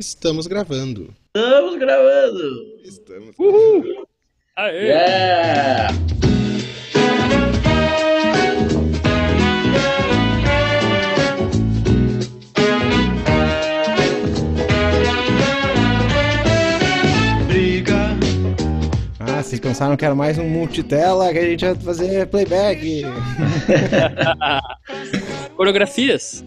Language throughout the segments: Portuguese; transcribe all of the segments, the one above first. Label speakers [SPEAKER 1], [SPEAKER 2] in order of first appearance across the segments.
[SPEAKER 1] Estamos gravando.
[SPEAKER 2] Estamos gravando!
[SPEAKER 1] Estamos.
[SPEAKER 3] Uhul! Aê!
[SPEAKER 2] Yeah!
[SPEAKER 4] briga.
[SPEAKER 5] Ah, vocês pensaram que era mais um multitela que a gente ia fazer playback.
[SPEAKER 3] Coreografias.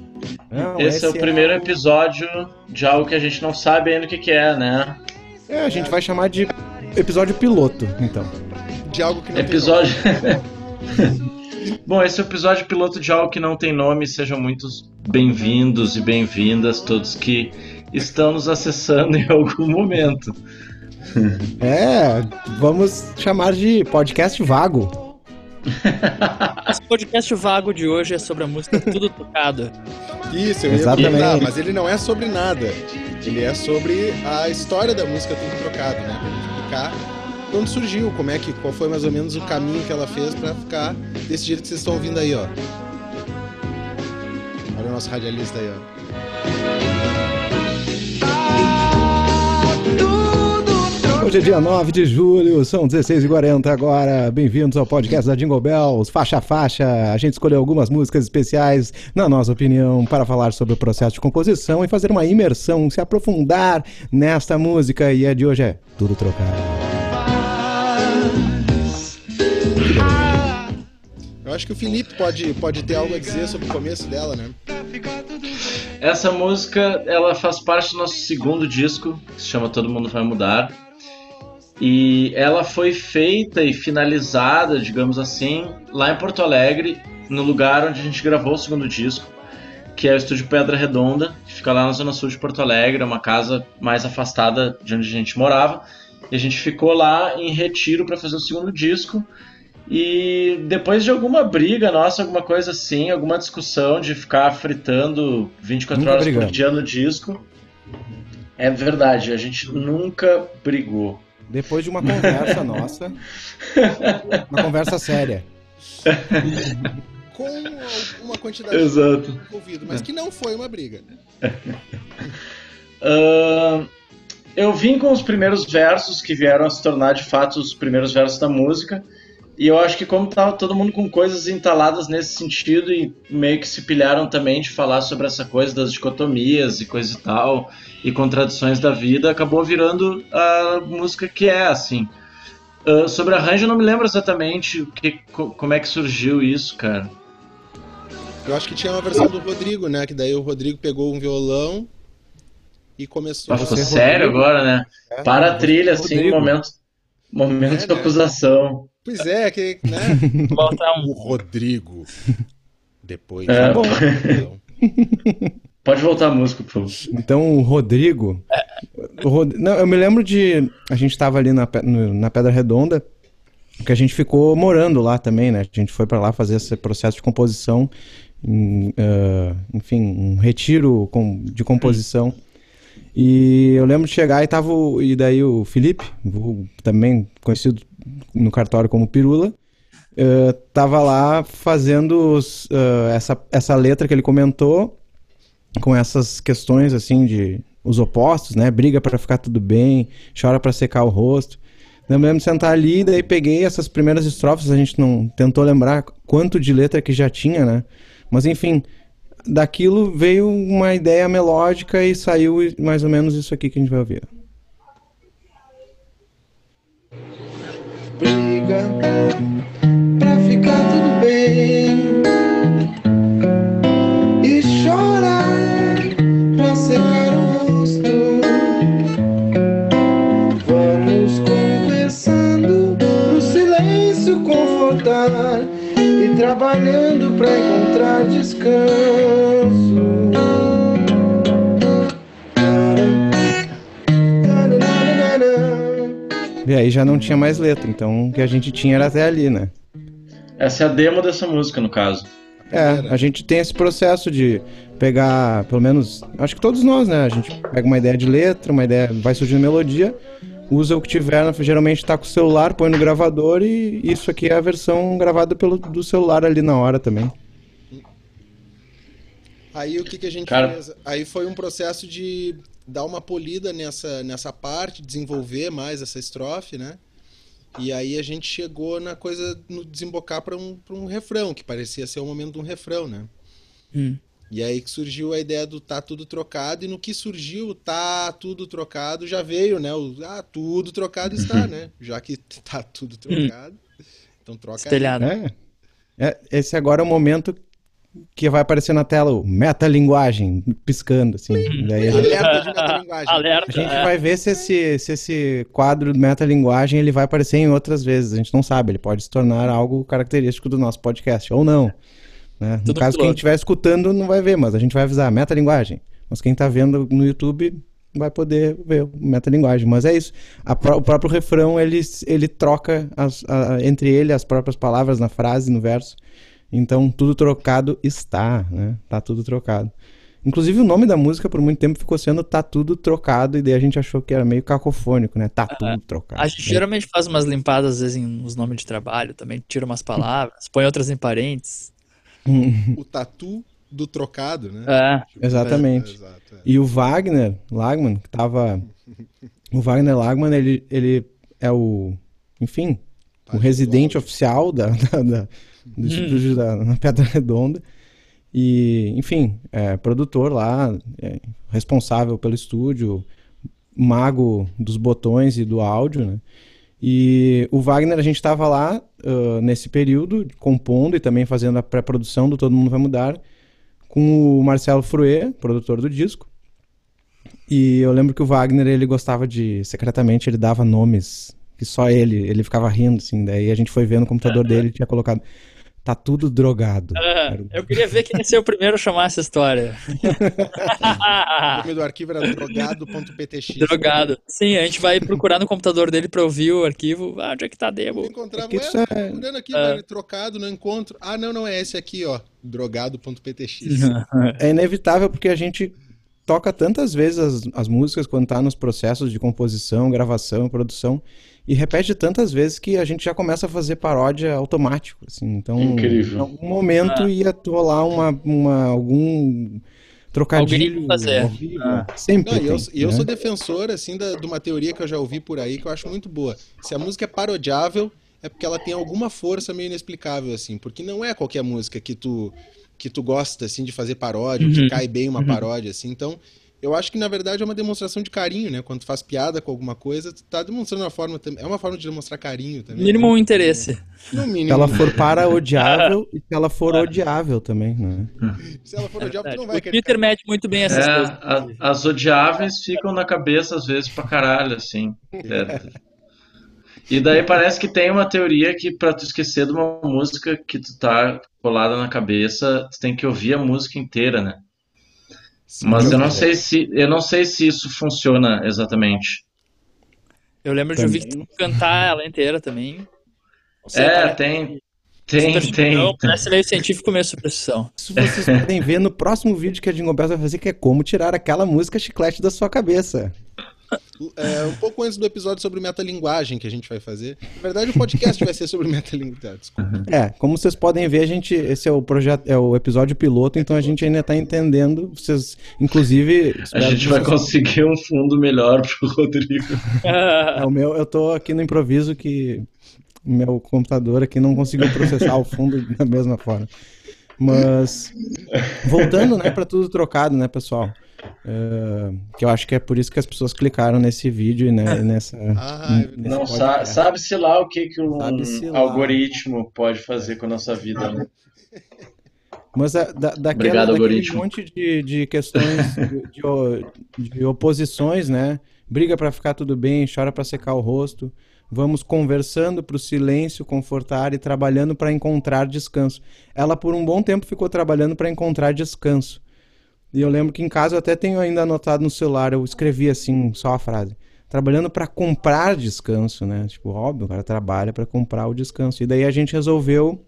[SPEAKER 5] Não,
[SPEAKER 2] Esse é o primeiro episódio de algo que a gente não sabe ainda o que, que é, né?
[SPEAKER 5] É, a gente vai chamar de episódio piloto, então.
[SPEAKER 1] De algo que não
[SPEAKER 2] Episódio. Bom, esse é o episódio piloto de algo que não tem nome. Sejam muitos bem-vindos e bem-vindas, todos que estão nos acessando em algum momento.
[SPEAKER 5] É, vamos chamar de podcast vago.
[SPEAKER 3] Esse podcast vago de hoje é sobre a música Tudo Tocado.
[SPEAKER 1] Isso, eu ia
[SPEAKER 5] Exatamente.
[SPEAKER 1] perguntar, mas ele não é sobre nada. Ele é sobre a história da música Tudo Trocado, né? Pra gente explicar de onde surgiu, como é que, qual foi mais ou menos o caminho que ela fez pra ficar desse jeito que vocês estão ouvindo aí, ó. Olha o nosso radialista aí, ó.
[SPEAKER 5] Hoje é dia 9 de julho, são 16h40 agora. Bem-vindos ao podcast da Jingle Bells, faixa a faixa. A gente escolheu algumas músicas especiais, na nossa opinião, para falar sobre o processo de composição e fazer uma imersão, se aprofundar nesta música. E a de hoje é Tudo Trocado.
[SPEAKER 1] Eu acho que o Felipe pode, pode ter algo a dizer sobre o começo dela, né?
[SPEAKER 2] Essa música, ela faz parte do nosso segundo disco, que se chama Todo Mundo Vai Mudar. E ela foi feita e finalizada, digamos assim, lá em Porto Alegre, no lugar onde a gente gravou o segundo disco, que é o estúdio Pedra Redonda, que fica lá na zona sul de Porto Alegre, é uma casa mais afastada de onde a gente morava. E a gente ficou lá em retiro para fazer o segundo disco. E depois de alguma briga nossa, alguma coisa assim, alguma discussão de ficar fritando 24
[SPEAKER 5] Nunca
[SPEAKER 2] horas por
[SPEAKER 5] brigamos.
[SPEAKER 2] dia no disco, é verdade, a gente nunca brigou.
[SPEAKER 5] Depois de uma conversa nossa, uma conversa séria.
[SPEAKER 1] Com uma quantidade
[SPEAKER 2] Exato.
[SPEAKER 1] de ouvido, mas que não foi uma briga.
[SPEAKER 2] Ahn, eu vim com os primeiros versos que vieram a se tornar de fato os primeiros versos da música. E eu acho que como tava todo mundo com coisas entaladas nesse sentido e meio que se pilharam também de falar sobre essa coisa das dicotomias e coisa e tal, e contradições da vida, acabou virando a música que é, assim. Ah, sobre arranjo eu não me lembro exatamente o que, co- como é que surgiu isso, cara.
[SPEAKER 1] Eu acho que tinha uma versão do Rodrigo, né? Que daí o Rodrigo pegou um violão e começou.
[SPEAKER 2] Mas ficou sério
[SPEAKER 5] Rodrigo?
[SPEAKER 2] agora, né?
[SPEAKER 1] É,
[SPEAKER 2] Para a trilha, assim,
[SPEAKER 5] Rodrigo.
[SPEAKER 2] momento, momento
[SPEAKER 1] É,
[SPEAKER 2] de
[SPEAKER 1] né?
[SPEAKER 2] acusação.
[SPEAKER 1] Pois é, que, né?
[SPEAKER 3] Volta um.
[SPEAKER 1] o Rodrigo. Depois.
[SPEAKER 2] É.
[SPEAKER 1] do
[SPEAKER 5] Bom.
[SPEAKER 1] violão.
[SPEAKER 2] Pode voltar a música, por favor.
[SPEAKER 5] Então o Rodrigo. o Rod- Não, eu me lembro de. A gente tava ali na, na Pedra Redonda, que a gente ficou morando lá também, né? A gente foi pra lá fazer esse processo de composição, em, ah, enfim, um retiro com- de composição. E eu lembro de chegar e tava. o- E daí o Felipe, também conhecido no cartório como Pirula, eh, tava lá fazendo os, ah, essa, essa letra que ele comentou com essas questões assim de os opostos, né? Briga pra ficar tudo bem, chora pra secar o rosto. Eu me lembro de sentar ali, daí peguei essas primeiras estrofes, a gente não tentou lembrar quanto de letra que já tinha, né? Mas enfim, daquilo veio uma ideia melódica e saiu mais ou menos isso aqui que a gente vai ouvir.
[SPEAKER 4] Briga pra ficar tudo bem e chorar pra secar o rosto. Vamos conversando no silêncio confortar e trabalhando pra encontrar descanso.
[SPEAKER 5] Aí já não tinha mais letra, então o que a gente tinha era até ali, né?
[SPEAKER 2] Essa é a demo dessa música, no caso.
[SPEAKER 5] É, a gente tem esse processo de pegar, pelo menos, acho que todos nós, né? A gente pega uma ideia de letra, uma ideia, vai surgindo melodia, usa o que tiver, né? geralmente tá com o celular, põe no gravador e isso aqui é a versão gravada pelo do celular ali na hora também.
[SPEAKER 1] Aí o que, que a gente
[SPEAKER 2] Cara-
[SPEAKER 1] fez? Aí foi um processo de dar uma polida nessa, nessa parte, desenvolver mais essa estrofe, né? E aí a gente chegou na coisa, no desembocar para um, pra um refrão, que parecia ser o momento de um refrão, né?
[SPEAKER 3] Hum.
[SPEAKER 1] E aí que surgiu a ideia do tá tudo trocado, e no que surgiu o tá tudo trocado, já veio, né? O ah, tudo trocado está, né? Já que tá tudo trocado, então troca aí.
[SPEAKER 3] Espelhado.
[SPEAKER 5] É. É, esse agora é o momento que vai aparecer na tela o metalinguagem piscando, assim. Daí a gente,
[SPEAKER 1] Alerta de metalinguagem.
[SPEAKER 3] Alerta.
[SPEAKER 5] a gente
[SPEAKER 3] é.
[SPEAKER 5] vai ver se esse, se esse quadro metalinguagem ele vai aparecer em outras vezes. A gente não sabe, ele pode se tornar algo característico do nosso podcast, ou não. né? No
[SPEAKER 3] Tudo
[SPEAKER 5] caso, quem estiver escutando não vai ver, mas a gente vai avisar metalinguagem. Mas quem está vendo no YouTube vai poder ver o metalinguagem. Mas é isso. A pró- o próprio refrão, ele, ele troca as- a- entre ele as próprias palavras na frase, no verso. Então, tudo trocado está, né? Tá tudo trocado. Inclusive, o nome da música, por muito tempo, ficou sendo Tá Tudo Trocado, e daí a gente achou que era meio cacofônico, né? Tá tudo trocado.
[SPEAKER 3] A gente geralmente faz umas limpadas, às vezes, em- nos nomes de trabalho também, tira umas palavras, põe outras em parênteses.
[SPEAKER 1] O tatu do trocado, né?
[SPEAKER 3] É,
[SPEAKER 5] Exatamente.
[SPEAKER 1] Exato. é.
[SPEAKER 5] E o Wagner Lagman, que tava. O Wagner Lagman, ele, ele é o. Enfim, o residente oficial da, da- da- do estúdio da, na Pedra Redonda. E, enfim, é produtor lá, é responsável pelo estúdio, mago dos botões e do áudio, né? E o Wagner, a gente estava lá ah, nesse período, compondo e também fazendo a pré-produção do Todo Mundo Vai Mudar, com o Marcelo Fruet, produtor do disco. E eu lembro que o Wagner, ele gostava de, secretamente, ele dava nomes que só ele, ele ficava rindo, assim. Daí a gente foi ver no computador dele tinha colocado, tá tudo drogado.
[SPEAKER 3] É,
[SPEAKER 5] o-
[SPEAKER 3] eu queria ver quem ia ser o primeiro a chamar essa história.
[SPEAKER 1] O nome do arquivo era drogado.ptx.
[SPEAKER 3] Drogado. Sim, a gente vai procurar no computador dele pra ouvir o arquivo. Ah, onde é que tá demo?
[SPEAKER 1] encontrava,
[SPEAKER 5] É que isso
[SPEAKER 1] ué,
[SPEAKER 5] é-
[SPEAKER 1] procurando aqui,
[SPEAKER 3] É.
[SPEAKER 1] velho, trocado, não encontro. Ah, não, não é esse aqui, ó. Drogado.ptx.
[SPEAKER 5] É inevitável porque a gente toca tantas vezes as, as músicas quando tá nos processos de composição, gravação, produção, e repete tantas vezes que a gente já começa a fazer paródia automático, assim. Então,
[SPEAKER 2] Incrível.
[SPEAKER 5] em algum momento ia rolar uma, uma, algum trocadilho
[SPEAKER 3] fazer. Ah.
[SPEAKER 5] Sempre
[SPEAKER 1] Não, e eu,
[SPEAKER 5] tem,
[SPEAKER 1] eu
[SPEAKER 5] né?
[SPEAKER 1] sou defensor, assim, da- de uma teoria que eu já ouvi por aí, que eu acho muito boa. Se a música é parodiável, é porque ela tem alguma força meio inexplicável, assim. Porque não é qualquer música que tu, que tu gosta, assim, de fazer paródia, ou que
[SPEAKER 3] Uhum.
[SPEAKER 1] cai bem uma paródia, assim. Então, eu acho que, na verdade, é uma demonstração de carinho, né? Quando tu faz piada com alguma coisa, tu tá demonstrando uma forma... tam- É uma forma de demonstrar carinho também.
[SPEAKER 3] Mínimo um interesse.
[SPEAKER 1] No
[SPEAKER 5] Se
[SPEAKER 1] mínimo.
[SPEAKER 5] ela for para odiável e se ela for odiável também, né?
[SPEAKER 1] Se ela for odiável, tu não vai
[SPEAKER 3] O
[SPEAKER 1] querer...
[SPEAKER 3] Twitter mede muito bem essas
[SPEAKER 2] É,
[SPEAKER 3] coisas.
[SPEAKER 2] a- as odiáveis ficam na cabeça às vezes pra caralho, assim. É. E daí parece que tem uma teoria que pra tu esquecer de uma música que tu tá colada na cabeça, tu tem que ouvir a música inteira, né?
[SPEAKER 1] Sim,
[SPEAKER 2] Mas eu não sei se eu não sei se isso funciona exatamente.
[SPEAKER 3] Eu lembro de ouvir cantar ela inteira também. Não sei,
[SPEAKER 2] É, tem tem
[SPEAKER 3] superstição,
[SPEAKER 2] tem.
[SPEAKER 3] Parece meio científico meio superstição.
[SPEAKER 5] Isso vocês podem ver no próximo vídeo que a Jingle Bells vai fazer, que é como tirar aquela música chiclete da sua cabeça.
[SPEAKER 1] É, um pouco antes do episódio sobre metalinguagem que a gente vai fazer. Na verdade, o podcast vai ser sobre metalinguagem. Desculpa.
[SPEAKER 5] É, como vocês podem ver, a gente, esse é o projeto, é o episódio piloto, então a gente ainda tá entendendo. Vocês, inclusive,
[SPEAKER 2] A gente vai
[SPEAKER 5] vocês-
[SPEAKER 2] conseguir um fundo melhor pro Rodrigo.
[SPEAKER 5] É, o meu, eu tô aqui no improviso que o meu computador aqui não conseguiu processar o fundo da mesma forma. Mas voltando, né, para tudo trocado, né, pessoal? É, que eu acho que é por isso que as pessoas clicaram nesse vídeo e né, nessa.
[SPEAKER 1] Ah, é
[SPEAKER 5] nesse
[SPEAKER 2] Não sabe-se lá o que que um
[SPEAKER 5] lá.
[SPEAKER 2] algoritmo pode fazer com a nossa vida. né?
[SPEAKER 5] Mas a- da, daquela,
[SPEAKER 2] Obrigado,
[SPEAKER 5] daquele
[SPEAKER 2] algoritmo.
[SPEAKER 5] monte de, de questões, de, de o- de oposições, né? Briga pra ficar tudo bem, chora pra secar o rosto. Vamos conversando pro silêncio confortar e trabalhando pra encontrar descanso. Ela por um bom tempo ficou trabalhando pra encontrar descanso. E eu lembro que em casa eu até tenho ainda anotado no celular, eu escrevi assim, só a frase. Trabalhando pra comprar descanso, né? Tipo, óbvio, o cara trabalha pra comprar o descanso. E daí a gente resolveu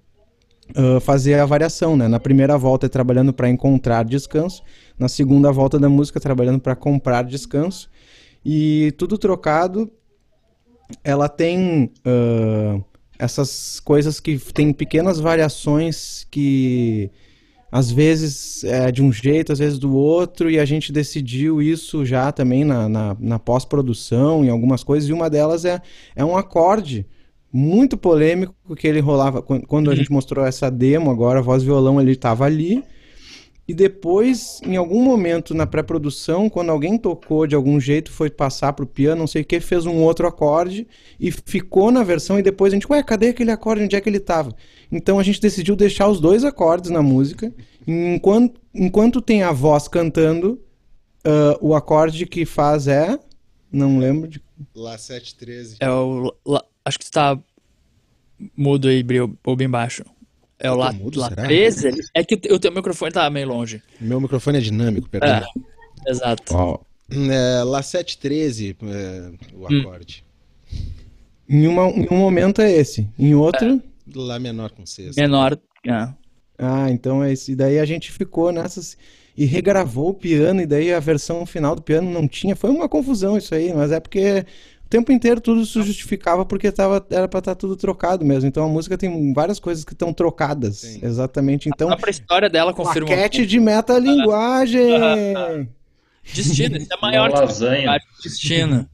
[SPEAKER 5] uh, fazer a variação, né? Na primeira volta é trabalhando para encontrar descanso, na segunda volta da música trabalhando para comprar descanso e tudo trocado. Ela tem uh, essas coisas que tem pequenas variações que às vezes é de um jeito, às vezes do outro, e a gente decidiu isso já também na, na, na pós-produção, em algumas coisas, e uma delas é, é um acorde muito polêmico que ele rolava quando a
[SPEAKER 3] Uhum.
[SPEAKER 5] gente mostrou essa demo agora, a voz e violão ele estava ali, e depois, em algum momento na pré-produção, quando alguém tocou de algum jeito, foi passar pro piano, não sei o que, fez um outro acorde e ficou na versão. E depois a gente, ué, cadê aquele acorde? Onde é que ele tava? Então a gente decidiu deixar os dois acordes na música. Enquanto, enquanto tem a voz cantando, ah, o acorde que faz é. Não lembro de.
[SPEAKER 1] Lá 713.
[SPEAKER 3] É o. lá- acho que tu tá mudo aí, ou bem baixo. É o lá,
[SPEAKER 1] mudo,
[SPEAKER 3] lá
[SPEAKER 1] será?
[SPEAKER 3] 13? É que o teu- microfone tá meio longe.
[SPEAKER 1] Meu microfone é dinâmico, perdão.
[SPEAKER 3] É, exato.
[SPEAKER 5] Ó,
[SPEAKER 1] É, Lá 713 é, o
[SPEAKER 3] Hum.
[SPEAKER 1] acorde.
[SPEAKER 5] em, uma, em um momento é esse. Em outro.
[SPEAKER 1] Lá menor com sexta.
[SPEAKER 3] Menor. é.
[SPEAKER 5] Ah, então é isso. E daí a gente ficou nessas. E regravou o piano, e daí a versão final do piano não tinha. Foi uma confusão isso aí, mas é porque o tempo inteiro tudo se justificava porque tava, era pra estar tudo trocado mesmo. Então a música tem várias coisas que estão trocadas.
[SPEAKER 1] Sim.
[SPEAKER 5] Exatamente.
[SPEAKER 3] A
[SPEAKER 5] Então,
[SPEAKER 3] própria história dela confirma.
[SPEAKER 5] maquete de metalinguagem.
[SPEAKER 3] Destino, isso é maior
[SPEAKER 2] Uma lasanha.
[SPEAKER 3] que destino.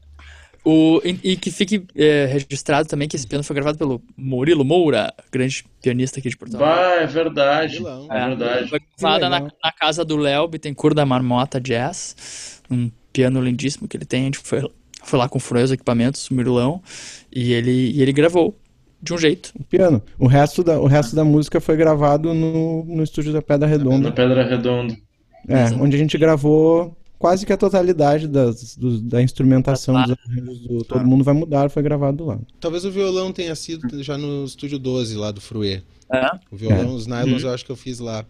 [SPEAKER 3] O, e, e que fique é, registrado também que esse piano foi gravado pelo Murilo Moura, grande pianista aqui de Portugal.
[SPEAKER 2] Bah, é verdade.
[SPEAKER 1] Vilão.
[SPEAKER 2] É verdade.
[SPEAKER 3] Foi gravada na, na casa do Léo Bittencourt da Marmota Jazz, um piano lindíssimo que ele tem. A gente foi, foi lá com os equipamentos, o Murilão, e ele, e ele gravou de um jeito.
[SPEAKER 5] O piano. O resto da, o resto da música foi gravado no, no estúdio da Pedra Redonda.
[SPEAKER 2] Pedra Redonda.
[SPEAKER 5] É, onde a gente gravou quase que a totalidade das, do- da instrumentação dos arranjos do Todo Mundo Vai Mudar foi gravado lá.
[SPEAKER 1] Talvez o violão tenha sido já no estúdio 12 lá do Fruê.
[SPEAKER 3] É.
[SPEAKER 1] O violão, os nylons, eu acho que eu fiz lá.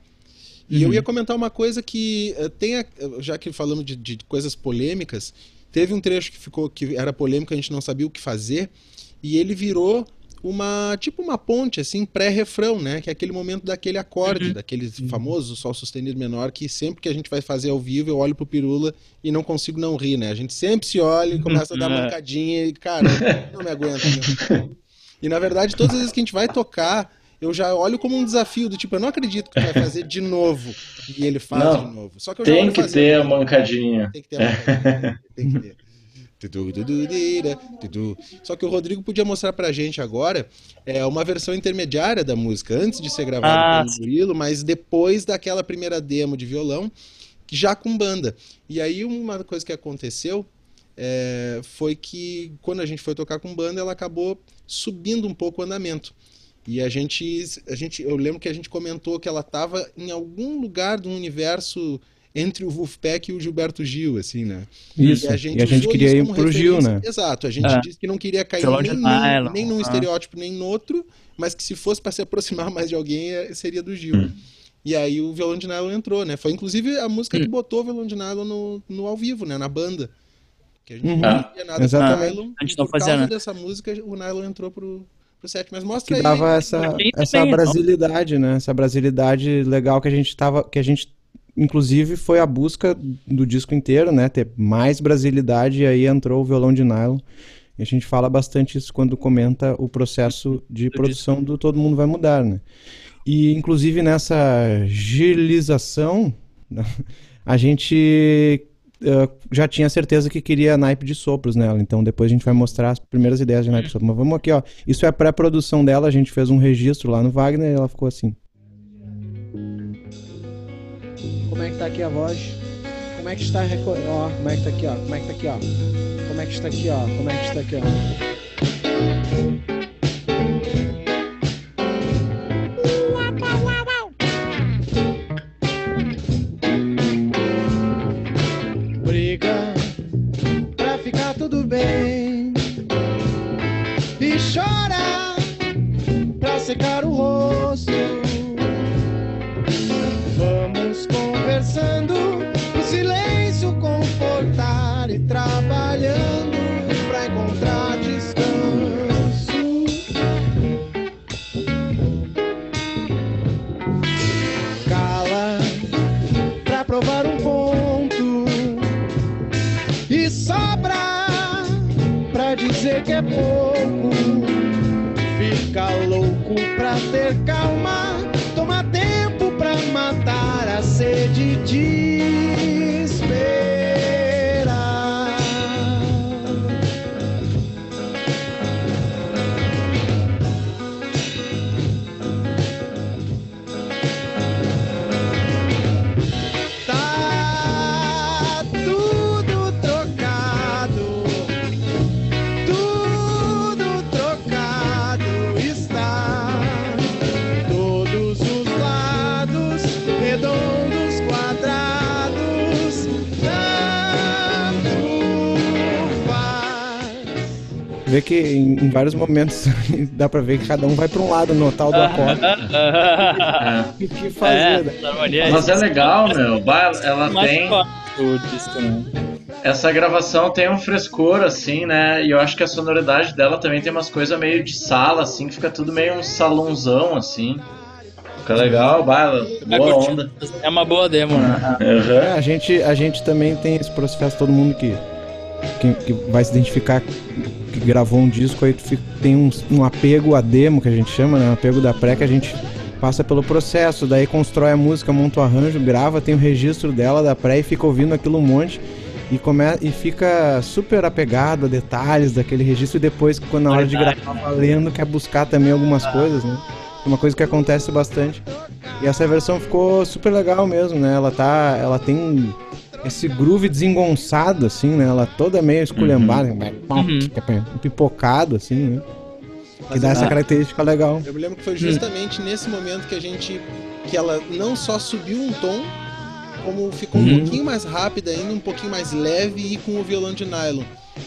[SPEAKER 1] E eu ia comentar uma coisa que eh, tem, a- já que falamos de, de coisas polêmicas, teve um trecho que ficou que era polêmico, a gente não sabia o que fazer, e ele virou uma tipo uma ponte assim pré-refrão, né? Que é aquele momento daquele acorde, daquele famoso sol sustenido menor que sempre que a gente vai fazer ao vivo eu olho pro Pirula e não consigo não rir, né? A gente sempre se olha e começa a dar
[SPEAKER 3] É.
[SPEAKER 1] mancadinha e cara, não me aguento. Né? E na verdade, todas as vezes que a gente vai tocar, eu já olho como um desafio do tipo, eu não acredito que tu vai fazer de novo. E ele faz
[SPEAKER 2] Não,
[SPEAKER 1] de novo. Só que eu
[SPEAKER 2] Tem que
[SPEAKER 1] fazendo,
[SPEAKER 2] ter a mancadinha.
[SPEAKER 1] Tem que ter a mancadinha. Tem que ter. Só que o Rodrigo podia mostrar pra gente agora é uma versão intermediária da música, antes de ser gravada
[SPEAKER 3] Ah,
[SPEAKER 1] pelo Murilo, mas depois daquela primeira demo de violão, já com banda. E aí uma coisa que aconteceu é, foi que quando a gente foi tocar com banda, ela acabou subindo um pouco o andamento. E a gente, a gente, eu lembro que a gente comentou que ela estava em algum lugar do universo entre o Wolfpack e o Gilberto Gil, assim, né?
[SPEAKER 5] Isso. E a gente,
[SPEAKER 1] usou
[SPEAKER 5] queria
[SPEAKER 1] isso
[SPEAKER 5] ir
[SPEAKER 1] como
[SPEAKER 5] pro Gil,
[SPEAKER 1] referência.
[SPEAKER 5] né?
[SPEAKER 1] Exato, a gente
[SPEAKER 3] É.
[SPEAKER 1] disse que não queria cair nem, num-
[SPEAKER 3] nylon,
[SPEAKER 1] nem num
[SPEAKER 3] ah.
[SPEAKER 1] estereótipo, nem no outro, mas que se fosse para se aproximar mais de alguém, eh, seria do Gil.
[SPEAKER 2] Hum.
[SPEAKER 1] E aí o violão de nylon entrou, né? Foi inclusive a música
[SPEAKER 3] Hum.
[SPEAKER 1] que botou o violão de nylon no, no ao vivo, né? Na banda. Que a gente
[SPEAKER 5] Uhum.
[SPEAKER 1] não fazia nada
[SPEAKER 5] Exatamente.
[SPEAKER 1] com o nylon.
[SPEAKER 3] A gente
[SPEAKER 1] e
[SPEAKER 3] não fazia, né?
[SPEAKER 1] dessa música, o nylon entrou pro, pro set. Mas mostra
[SPEAKER 5] que
[SPEAKER 1] aí.
[SPEAKER 5] dava essa,
[SPEAKER 3] Aqui
[SPEAKER 5] essa
[SPEAKER 3] também, não?
[SPEAKER 5] brasilidade, né? Essa brasilidade legal que a gente tava, que a gente inclusive foi a busca do disco inteiro, né? Ter mais brasilidade e aí entrou o violão de nylon. E a gente fala bastante isso quando comenta o processo de
[SPEAKER 3] Do
[SPEAKER 5] produção do Todo Mundo Vai Mudar, né? E inclusive nessa gilização, a gente eh, já tinha certeza que queria naipe de sopros nela. Então depois a gente vai mostrar as primeiras ideias de naipe de sopros. Mas vamos aqui, ó. Isso é a pré-produção dela, a gente fez um registro lá no Wagner e ela ficou assim.
[SPEAKER 6] Como é que tá aqui a voz? Como é que está reco... ó, como é que tá aqui, ó? Como é que tá aqui, ó? Como é que está aqui, ó? Como é que está aqui, ó? Briga pra ficar tudo bem e chora pra secar o rosto. Pouco. Fica louco pra ter calma,
[SPEAKER 5] Vê que em, em vários momentos dá pra ver que cada um vai pra um lado no tal do acorde.
[SPEAKER 2] É.
[SPEAKER 5] O que
[SPEAKER 3] É,
[SPEAKER 5] fazer? né?
[SPEAKER 3] essa harmonia
[SPEAKER 2] Mas é legal, meu. Ela tem. Essa gravação tem um frescor, assim, né? E eu acho que a sonoridade dela também tem umas coisas meio de sala, assim, que fica tudo meio um salãozão, assim. Fica legal, ela-
[SPEAKER 3] Vai
[SPEAKER 2] boa onda.
[SPEAKER 3] É uma boa demo, né?
[SPEAKER 2] Uhum.
[SPEAKER 5] É, a, gente, a gente também tem esse processo, todo mundo que, que, que vai se identificar que gravou um disco, aí fica- tem um, um apego a demo, que a gente chama, né? Um apego da pré, que a gente passa pelo processo, daí constrói a música, monta o arranjo, grava, tem o registro dela da pré e fica ouvindo aquilo um monte. E, come, e fica super apegado a detalhes daquele registro e depois, quando na hora de gravar valendo, quer buscar também algumas coisas, né? É uma coisa que acontece bastante. E essa versão ficou super legal mesmo, né? Ela tá. Ela tem esse groove desengonçado, assim, né? Ela toda meio esculhambada,
[SPEAKER 3] Uhum.
[SPEAKER 5] pipocado, assim, né? Que dá essa característica legal.
[SPEAKER 1] Eu me lembro que foi justamente nesse momento que a gente. que ela não só subiu um tom, como ficou um
[SPEAKER 3] Uhum.
[SPEAKER 1] pouquinho mais rápida ainda, um pouquinho mais leve e com o violão de nylon.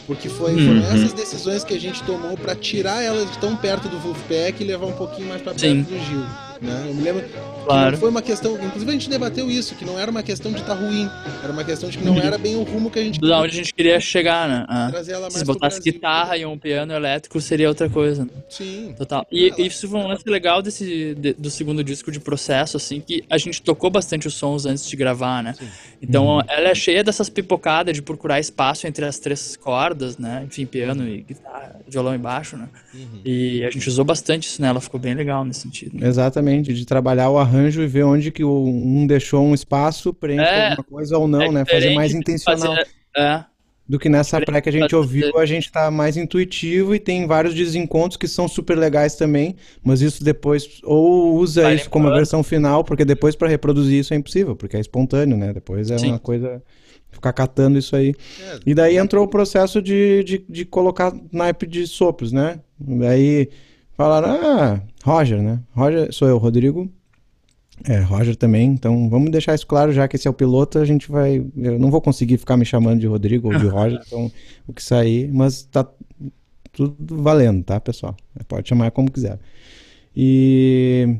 [SPEAKER 1] Porque foi,
[SPEAKER 3] Uhum.
[SPEAKER 1] foram essas decisões que a gente tomou pra tirar ela de tão perto do Wolfpack e levar um pouquinho mais pra perto
[SPEAKER 3] Sim.
[SPEAKER 1] do Gil. Né? Eu me lembro que
[SPEAKER 3] Claro.
[SPEAKER 1] foi uma questão. Inclusive a gente debateu isso, que não era uma questão de estar ruim, era uma questão de que não
[SPEAKER 3] Uhum.
[SPEAKER 1] era bem o rumo que a gente
[SPEAKER 3] Da onde a gente queria chegar, né? Ah.
[SPEAKER 1] trazer ela mais
[SPEAKER 3] Se botasse
[SPEAKER 1] Brasil.
[SPEAKER 3] guitarra e um piano elétrico, seria outra coisa. né?
[SPEAKER 1] Sim.
[SPEAKER 3] Total. E isso foi um lance legal desse, de- do segundo disco de processo, assim, que a gente tocou bastante os sons antes de gravar, né? Então ela é cheia dessas pipocadas de procurar espaço entre as três cordas, né? Enfim, piano e guitarra, violão e baixo, né? E a gente usou bastante isso nela, ficou bem legal nesse sentido. né?
[SPEAKER 5] Exatamente, de trabalhar o arranjo e ver onde que o, um deixou um espaço, preenche
[SPEAKER 3] É.
[SPEAKER 5] alguma coisa ou não,
[SPEAKER 3] É
[SPEAKER 5] né? Fazer mais intencional.
[SPEAKER 3] fazer- é,
[SPEAKER 5] Do que nessa pré que a gente
[SPEAKER 3] fazer-
[SPEAKER 5] ouviu, a gente tá mais intuitivo e tem vários desencontros que são super legais também, mas isso depois, ou usa
[SPEAKER 3] Vai
[SPEAKER 5] isso como a versão final, porque depois pra reproduzir isso é impossível, porque é espontâneo, né? Depois é
[SPEAKER 3] Sim.
[SPEAKER 5] uma coisa ficar catando isso aí.
[SPEAKER 1] É,
[SPEAKER 5] E daí entrou o processo de, de, de colocar naipe de sopros, né? Daí falaram, ah, Roger, né? Roger, sou eu, Rodrigo. É, Roger também. Então vamos deixar isso claro, já que esse é o piloto, a gente vai. Eu não vou conseguir ficar me chamando de Rodrigo ou de Roger, então o que sair, mas tá tudo valendo, tá, pessoal? Pode chamar como quiser. E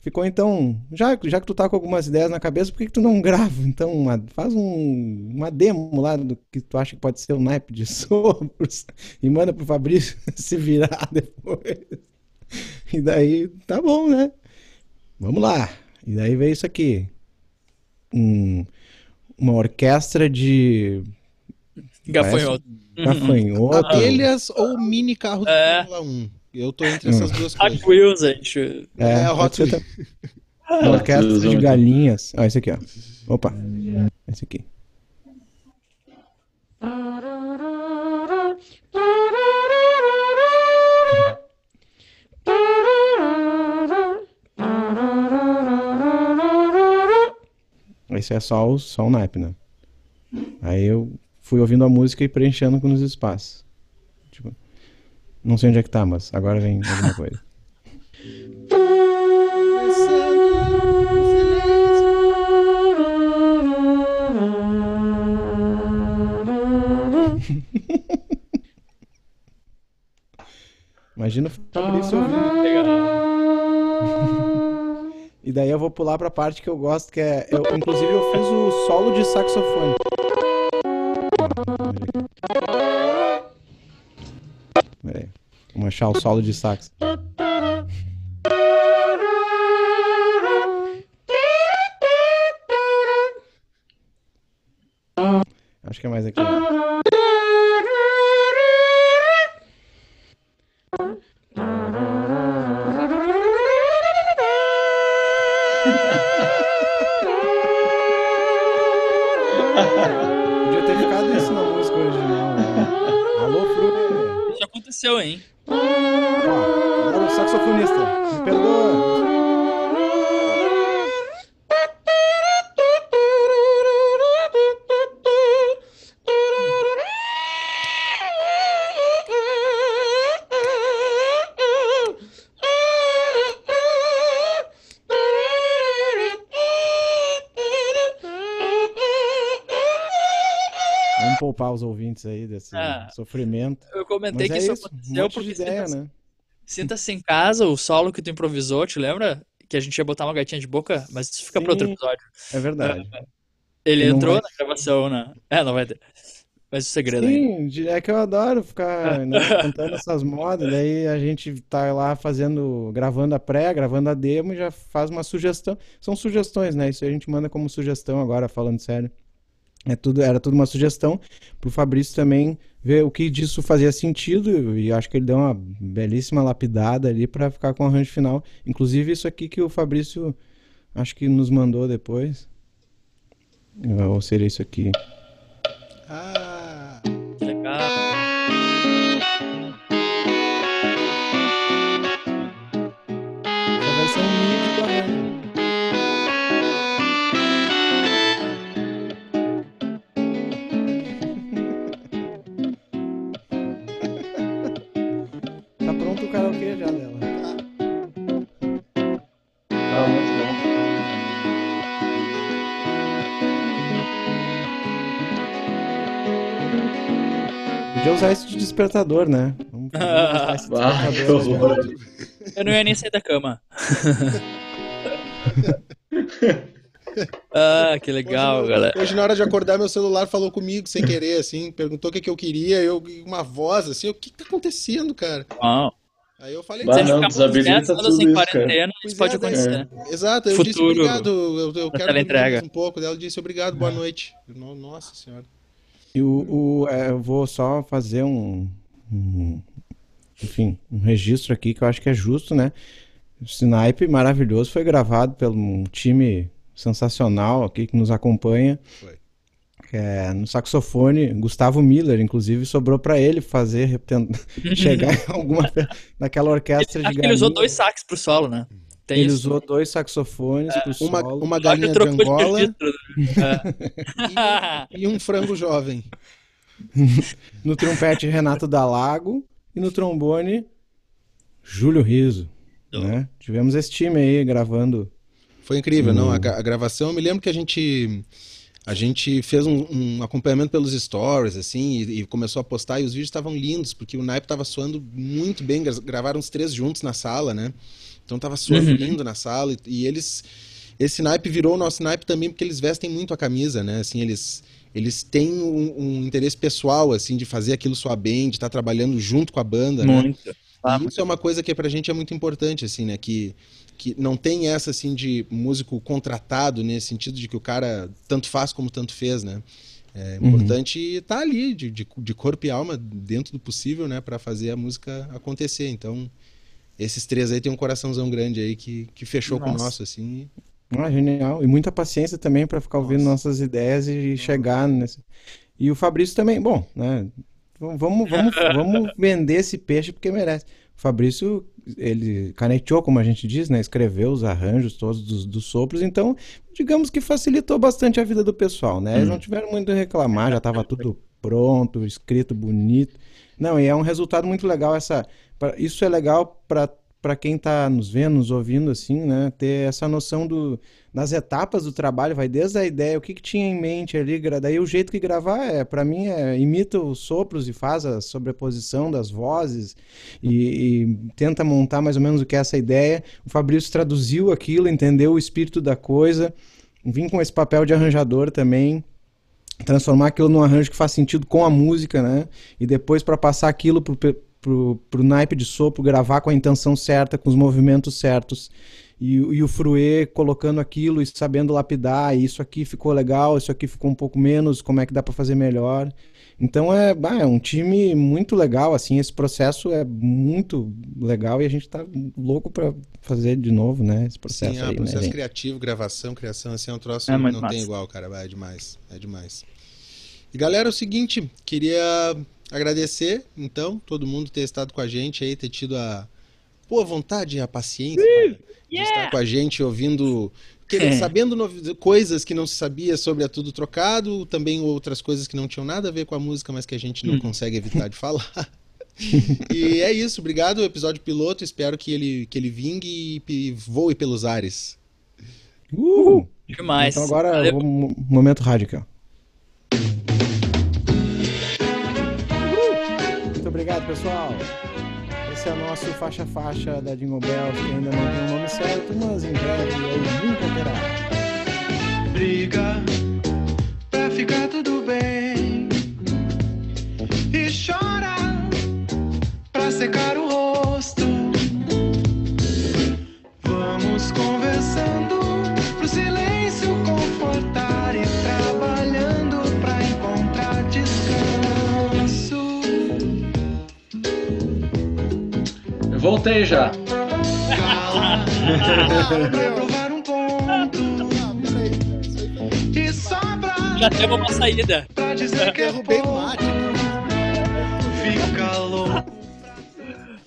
[SPEAKER 5] ficou então, já, já que tu tá com algumas ideias na cabeça, por que, que tu não grava? Então, uma- faz um, uma demo lá do que tu acha que pode ser o naipe de sopros e manda pro Fabrício se virar depois. E daí, tá bom, né? Vamos lá. E daí veio isso aqui. Um- uma orquestra de
[SPEAKER 3] gafanhoto.
[SPEAKER 5] gafanhoto.
[SPEAKER 1] Abelhas ou mini carro de
[SPEAKER 3] É.
[SPEAKER 1] Fórmula 1. Eu tô entre essas duas coisas.
[SPEAKER 3] Hot Wheels, a gente.
[SPEAKER 1] É,
[SPEAKER 5] É,
[SPEAKER 1] a Hot Wheels.
[SPEAKER 5] Uma orquestra de galinhas. Ó, esse aqui, ó. Opa. Esse aqui. Esse é só o, só o naipe, né? Aí eu fui ouvindo a música e preenchendo nos espaços. Tipo, não sei onde é que tá, mas agora vem alguma coisa. Imagina o Fabrício ouvindo. E daí eu vou pular pra parte que eu gosto, que é. Eu, inclusive eu fiz o solo de saxofone. Pera aí. Vamos achar o solo de sax. Acho que é mais aqui. Poupar os ouvintes aí desse
[SPEAKER 3] Ah.
[SPEAKER 5] sofrimento.
[SPEAKER 3] Eu comentei
[SPEAKER 5] Mas
[SPEAKER 3] que
[SPEAKER 5] é
[SPEAKER 3] isso
[SPEAKER 5] um
[SPEAKER 3] aconteceu
[SPEAKER 5] monte
[SPEAKER 3] porque
[SPEAKER 5] de ideia,
[SPEAKER 3] sinta-se
[SPEAKER 5] né?
[SPEAKER 3] sinta-se em casa, o solo que tu improvisou, te lembra? Que a gente ia botar uma gatinha de boca, mas isso fica para outro episódio.
[SPEAKER 5] É verdade.
[SPEAKER 3] Ele
[SPEAKER 5] Não
[SPEAKER 3] entrou
[SPEAKER 5] vai-
[SPEAKER 3] na gravação, né? É, não vai ter. Mas o segredo aí.
[SPEAKER 5] Sim, de- é que eu adoro ficar né, cantando essas modas, daí a gente tá lá fazendo, gravando a pré, gravando a demo e já faz uma sugestão. São sugestões, né? Isso a gente manda como sugestão agora, falando sério. É tudo, era tudo uma sugestão pro Fabrício também ver o que disso fazia sentido e acho que ele deu uma belíssima lapidada ali pra ficar com o arranjo final. Inclusive isso aqui que o Fabrício acho que nos mandou depois. Ou seria isso aqui?
[SPEAKER 1] Ah,
[SPEAKER 5] usar isso de despertador, né? Vamos usar esse
[SPEAKER 2] Ah,
[SPEAKER 5] despertador.
[SPEAKER 3] Eu não ia nem sair da cama. ah, que legal,
[SPEAKER 1] hoje,
[SPEAKER 3] galera.
[SPEAKER 1] hoje, na hora de acordar, meu celular falou comigo sem querer, assim, perguntou o que, que eu queria, eu uma voz, assim, o que, que tá acontecendo, cara?
[SPEAKER 3] Uau.
[SPEAKER 1] Aí eu falei,
[SPEAKER 2] Bah, não,
[SPEAKER 3] ficar muito
[SPEAKER 2] desabilita tudo isso, cara.
[SPEAKER 3] isso pode
[SPEAKER 1] é,
[SPEAKER 3] acontecer.
[SPEAKER 1] Exato, eu disse
[SPEAKER 3] Futuro
[SPEAKER 1] obrigado, eu, eu quero dormir um pouco. Daí ela disse obrigado, boa noite. No- Nossa senhora.
[SPEAKER 5] E o, o- é, eu vou só fazer um, um- enfim, um registro aqui que eu acho que é justo, né? O Snipe maravilhoso foi gravado por um time sensacional aqui que nos acompanha.
[SPEAKER 1] Foi.
[SPEAKER 5] É no saxofone, Gustavo Miller, inclusive, sobrou pra ele fazer, chegar em alguma naquela orquestra de
[SPEAKER 3] Acho que ele usou dois saques pro solo, né? Tem
[SPEAKER 5] Ele
[SPEAKER 3] isso.
[SPEAKER 5] usou dois saxofones pro
[SPEAKER 1] Uma,
[SPEAKER 5] solo.
[SPEAKER 1] uma galinha de
[SPEAKER 3] trocou de
[SPEAKER 1] Angola
[SPEAKER 3] registro. É.
[SPEAKER 1] e um frango jovem.
[SPEAKER 5] No trompete, Renato Dalago. E no trombone, Júlio Riso. Né? Tivemos esse time aí gravando.
[SPEAKER 1] Foi incrível, não? A, a gravação, eu me lembro que a gente a gente fez um, um acompanhamento pelos stories, assim, e, e começou a postar, e os vídeos estavam lindos, porque o naipe estava soando muito bem, gra- gravaram os três juntos na sala, né? Então tava soando
[SPEAKER 3] Uhum.
[SPEAKER 1] na sala, e, e eles... Esse naipe virou o nosso naipe também, porque eles vestem muito a camisa, né? Assim, eles... Eles têm um, um interesse pessoal, assim, de fazer aquilo soar bem, de estar trabalhando junto com a banda, né?
[SPEAKER 3] Muito. Ah,
[SPEAKER 1] E isso é uma coisa que pra gente é muito importante, assim, né? Que, que não tem essa, assim, de músico contratado, nesse sentido de que o cara tanto faz como tanto fez, né? É
[SPEAKER 5] Uhum.
[SPEAKER 1] importante estar ali, de, de, de corpo e alma, dentro do possível, né? Pra fazer a música acontecer. Então, esses três aí tem um coraçãozão grande aí que, que fechou com o
[SPEAKER 3] Nossa.
[SPEAKER 1] nosso, assim.
[SPEAKER 5] Ah, genial. E muita paciência também para ficar ouvindo
[SPEAKER 1] Nossa.
[SPEAKER 5] nossas ideias e chegar nesse. E o Fabrício também. Bom, né? Vamos, vamos, vamos vender esse peixe porque merece. O Fabrício, ele caneteou, como a gente diz, né? Escreveu os arranjos todos dos, dos sopros, então, digamos que facilitou bastante a vida do pessoal, né? Eles não tiveram muito a reclamar, já estava tudo pronto, escrito bonito. Não, e é um resultado muito legal essa. Pra- Isso é legal para quem está nos vendo, nos ouvindo, assim, né? Ter essa noção do, das etapas do trabalho, vai desde a ideia, o que, que tinha em mente ali, daí o jeito que gravar é, para mim, é imita os sopros e faz a sobreposição das vozes e, e tenta montar mais ou menos o que é essa ideia. O Fabrício traduziu aquilo, entendeu o espírito da coisa, vim com esse papel de arranjador também transformar aquilo num arranjo que faz sentido com a música, né? E depois para passar aquilo pro, pro naipe de sopro, gravar com a intenção certa, com os movimentos certos. E, o- e o Fruê colocando aquilo e sabendo lapidar, e isso aqui ficou legal, isso aqui ficou um pouco menos, como é que dá para fazer melhor. Então é, bah, é um time muito legal, assim, esse processo é muito legal e a gente tá louco para fazer de novo, né? Esse processo
[SPEAKER 1] Sim, é,
[SPEAKER 5] aí, né,
[SPEAKER 1] processo
[SPEAKER 5] gente?
[SPEAKER 1] criativo, gravação, criação, assim, é um troço
[SPEAKER 3] É
[SPEAKER 1] não
[SPEAKER 3] massa.
[SPEAKER 1] tem igual, cara. É demais, é demais. E galera, é o seguinte, queria agradecer, então, todo mundo ter estado com a gente aí, ter tido a boa vontade e a paciência de estar com a gente ouvindo, querendo,
[SPEAKER 3] É.
[SPEAKER 1] sabendo coisas que não se sabia sobre a Tudo Trocado, também outras coisas que não tinham nada a ver com a música, mas que a gente não consegue evitar de falar. e é isso, obrigado. O episódio piloto, espero que ele, que ele vingue e voe pelos ares.
[SPEAKER 5] Uhul.
[SPEAKER 3] Demais.
[SPEAKER 5] Então agora,
[SPEAKER 3] Valeu.
[SPEAKER 5] momento rádio aqui, ó. Pessoal. Esse é o nosso faixa-faixa da Jingle Bells, que ainda não tem o nome certo, mas em breve ou nunca terá.
[SPEAKER 4] briga pra ficar tudo bem e chora pra secar o
[SPEAKER 2] voltei já.
[SPEAKER 3] Já temos uma saída.
[SPEAKER 4] pra dizer que
[SPEAKER 1] Derrubei o mate.
[SPEAKER 4] Fica louco.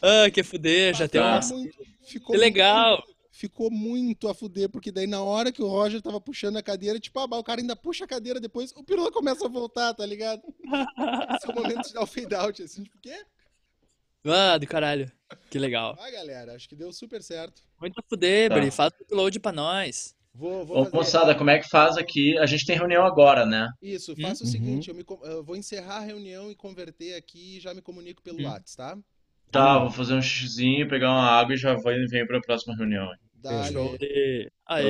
[SPEAKER 3] Ah, que fuder, já
[SPEAKER 2] Tá.
[SPEAKER 3] uma
[SPEAKER 1] ficou
[SPEAKER 3] Que legal.
[SPEAKER 1] muito- ficou muito a fuder, porque daí na hora que o Roger tava puxando a cadeira, tipo, ah, o cara ainda puxa a cadeira depois, o Pirula começa a voltar, tá ligado? Esse é o momento de dar o fade out, assim, tipo, o quê?
[SPEAKER 3] Ah, do caralho. Que legal.
[SPEAKER 1] Vai, galera, acho que deu super certo.
[SPEAKER 3] Muito fuder,
[SPEAKER 2] Tá.
[SPEAKER 3] Bri. Faz o upload pra nós.
[SPEAKER 1] Vou, vou
[SPEAKER 2] Ô,
[SPEAKER 1] fazer
[SPEAKER 2] moçada, como é que faz aqui? A gente tem reunião agora, né?
[SPEAKER 1] isso. Faça o
[SPEAKER 5] Uhum.
[SPEAKER 1] seguinte, eu, me eu vou encerrar a reunião e converter aqui e já me comunico pelo
[SPEAKER 3] Hum.
[SPEAKER 1] WhatsApp, tá?
[SPEAKER 2] Tá, vou fazer um xizinho, pegar uma água e já vou- venho pra próxima reunião.
[SPEAKER 1] Dale.
[SPEAKER 3] Show. Aê.